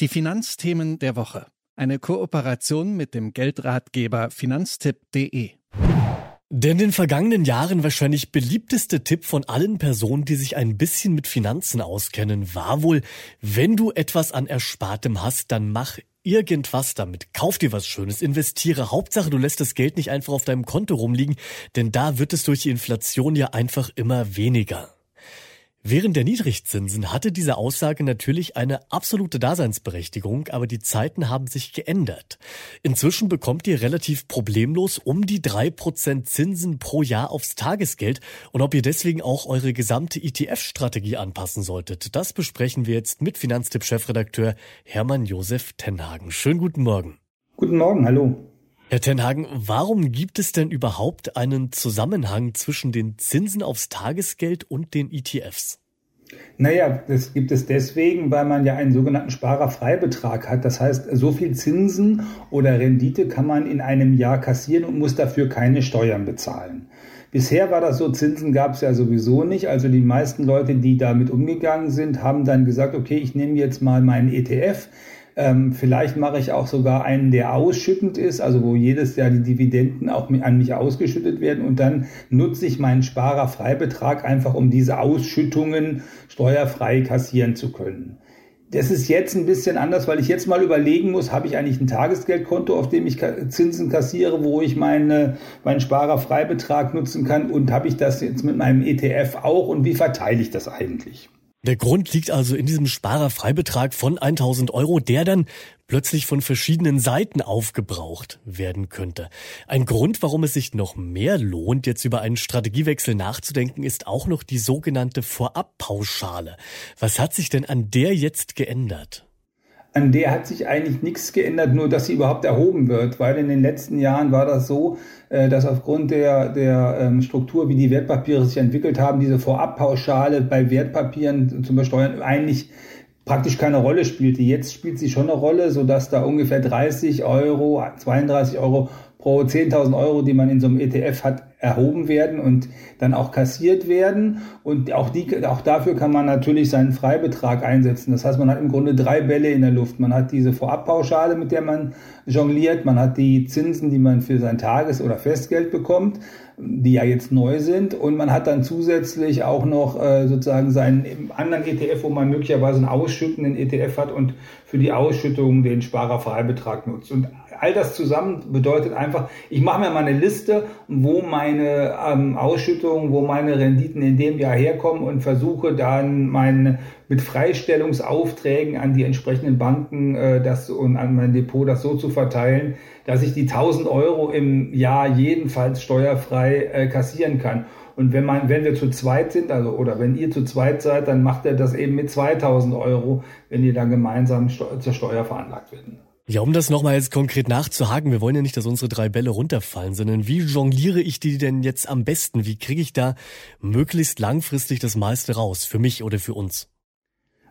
Die Finanzthemen der Woche. Eine Kooperation mit dem Geldratgeber finanztipp.de. Der in den vergangenen Jahren wahrscheinlich beliebteste Tipp von allen Personen, die sich ein bisschen mit Finanzen auskennen, war wohl, wenn du etwas an Erspartem hast, dann mach irgendwas damit. Kauf dir was Schönes, investiere. Hauptsache, du lässt das Geld nicht einfach auf deinem Konto rumliegen, denn da wird es durch die Inflation ja einfach immer weniger. Während der Niedrigzinsen hatte diese Aussage natürlich eine absolute Daseinsberechtigung, aber die Zeiten haben sich geändert. Inzwischen bekommt ihr relativ problemlos um die drei Prozent Zinsen pro Jahr aufs Tagesgeld und ob ihr deswegen auch eure gesamte ETF-Strategie anpassen solltet, das besprechen wir jetzt mit Finanztipp-Chefredakteur Hermann Josef Tenhagen. Schönen guten Morgen. Guten Morgen, hallo. Herr Tenhagen, warum gibt es denn überhaupt einen Zusammenhang zwischen den Zinsen aufs Tagesgeld und den ETFs? Naja, das gibt es deswegen, weil man ja einen sogenannten Sparerfreibetrag hat. Das heißt, so viel Zinsen oder Rendite kann man in einem Jahr kassieren und muss dafür keine Steuern bezahlen. Bisher war das so, Zinsen gab es ja sowieso nicht. Also die meisten Leute, die damit umgegangen sind, haben dann gesagt, okay, ich nehme jetzt mal meinen ETF, ähm, vielleicht mache ich auch sogar einen, der ausschüttend ist, also wo jedes Jahr die Dividenden auch an mich ausgeschüttet werden und dann nutze ich meinen Sparerfreibetrag einfach, um diese Ausschüttungen steuerfrei kassieren zu können. Das ist jetzt ein bisschen anders, weil ich jetzt mal überlegen muss, habe ich eigentlich ein Tagesgeldkonto, auf dem ich Zinsen kassiere, wo ich meine, meinen Sparerfreibetrag nutzen kann und habe ich das jetzt mit meinem ETF auch und wie verteile ich das eigentlich? Der Grund liegt also in diesem Sparerfreibetrag von 1000 Euro, der dann plötzlich von verschiedenen Seiten aufgebraucht werden könnte. Ein Grund, warum es sich noch mehr lohnt, jetzt über einen Strategiewechsel nachzudenken, ist auch noch die sogenannte Vorabpauschale. Was hat sich denn an der jetzt geändert? An der hat sich eigentlich nichts geändert, nur dass sie überhaupt erhoben wird, weil in den letzten Jahren war das so, äh, dass aufgrund der, der ähm, Struktur, wie die Wertpapiere sich entwickelt haben, diese Vorabpauschale bei Wertpapieren zum Besteuern eigentlich praktisch keine Rolle spielte. Jetzt spielt sie schon eine Rolle, so dass da ungefähr 30 Euro, 32 Euro pro 10.000 Euro, die man in so einem ETF hat, erhoben werden und dann auch kassiert werden. Und auch, die, auch dafür kann man natürlich seinen Freibetrag einsetzen. Das heißt, man hat im Grunde drei Bälle in der Luft. Man hat diese Vorabpauschale, mit der man jongliert. Man hat die Zinsen, die man für sein Tages- oder Festgeld bekommt, die ja jetzt neu sind. Und man hat dann zusätzlich auch noch äh, sozusagen seinen anderen ETF, wo man möglicherweise einen ausschüttenden ETF hat und für die Ausschüttung den Sparerfreibetrag nutzt. Und all das zusammen bedeutet einfach, ich mache mir mal eine Liste, wo meine ähm, Ausschüttungen, wo meine Renditen in dem Jahr herkommen und versuche dann meine mit Freistellungsaufträgen an die entsprechenden Banken äh, das und an mein Depot das so zu verteilen, dass ich die 1000 Euro im Jahr jedenfalls steuerfrei äh, kassieren kann. Und wenn man, wenn wir zu zweit sind, also oder wenn ihr zu zweit seid, dann macht er das eben mit 2000 Euro, wenn ihr dann gemeinsam zur Steuer veranlagt werden. Ja, um das nochmal jetzt konkret nachzuhaken, wir wollen ja nicht, dass unsere drei Bälle runterfallen, sondern wie jongliere ich die denn jetzt am besten? Wie kriege ich da möglichst langfristig das meiste raus? Für mich oder für uns?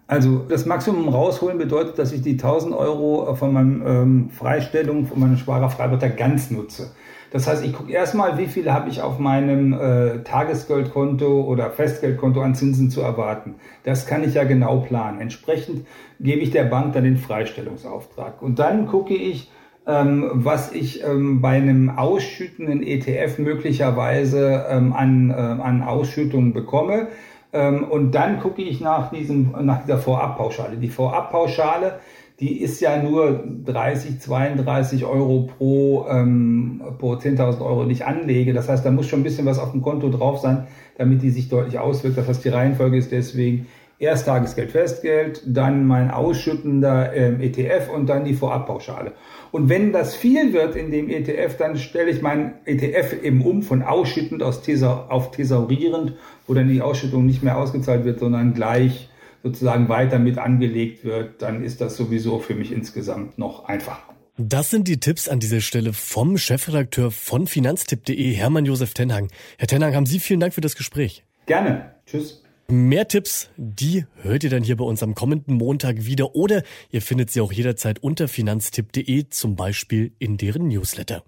Also das Maximum rausholen bedeutet, dass ich die 1000 Euro von meinem ähm, Freistellung, von meinem Sparerfreibetrag ganz nutze. Das heißt, ich gucke erstmal, wie viel habe ich auf meinem äh, Tagesgeldkonto oder Festgeldkonto an Zinsen zu erwarten. Das kann ich ja genau planen. Entsprechend gebe ich der Bank dann den Freistellungsauftrag. Und dann gucke ich, ähm, was ich ähm, bei einem ausschüttenden ETF möglicherweise ähm, an, äh, an Ausschüttungen bekomme. Ähm, und dann gucke ich nach, diesem, nach dieser Vorabpauschale. Die Vorabpauschale die ist ja nur 30, 32 Euro pro, ähm, pro 10.000 Euro, die ich anlege. Das heißt, da muss schon ein bisschen was auf dem Konto drauf sein, damit die sich deutlich auswirkt. Das heißt, die Reihenfolge ist deswegen erst Tagesgeld, Festgeld, dann mein ausschüttender ähm, ETF und dann die Vorabpauschale. Und wenn das viel wird in dem ETF, dann stelle ich mein ETF eben um von ausschüttend aus Thesa auf thesaurierend, wo dann die Ausschüttung nicht mehr ausgezahlt wird, sondern gleich sozusagen weiter mit angelegt wird, dann ist das sowieso für mich insgesamt noch einfacher. Das sind die Tipps an dieser Stelle vom Chefredakteur von finanztipp.de, Hermann Josef Tenhang. Herr Tenhang, haben Sie vielen Dank für das Gespräch. Gerne. Tschüss. Mehr Tipps, die hört ihr dann hier bei uns am kommenden Montag wieder oder ihr findet sie auch jederzeit unter finanztipp.de, zum Beispiel in deren Newsletter.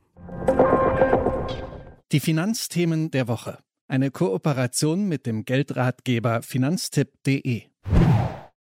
Die Finanzthemen der Woche. Eine Kooperation mit dem Geldratgeber finanztipp.de.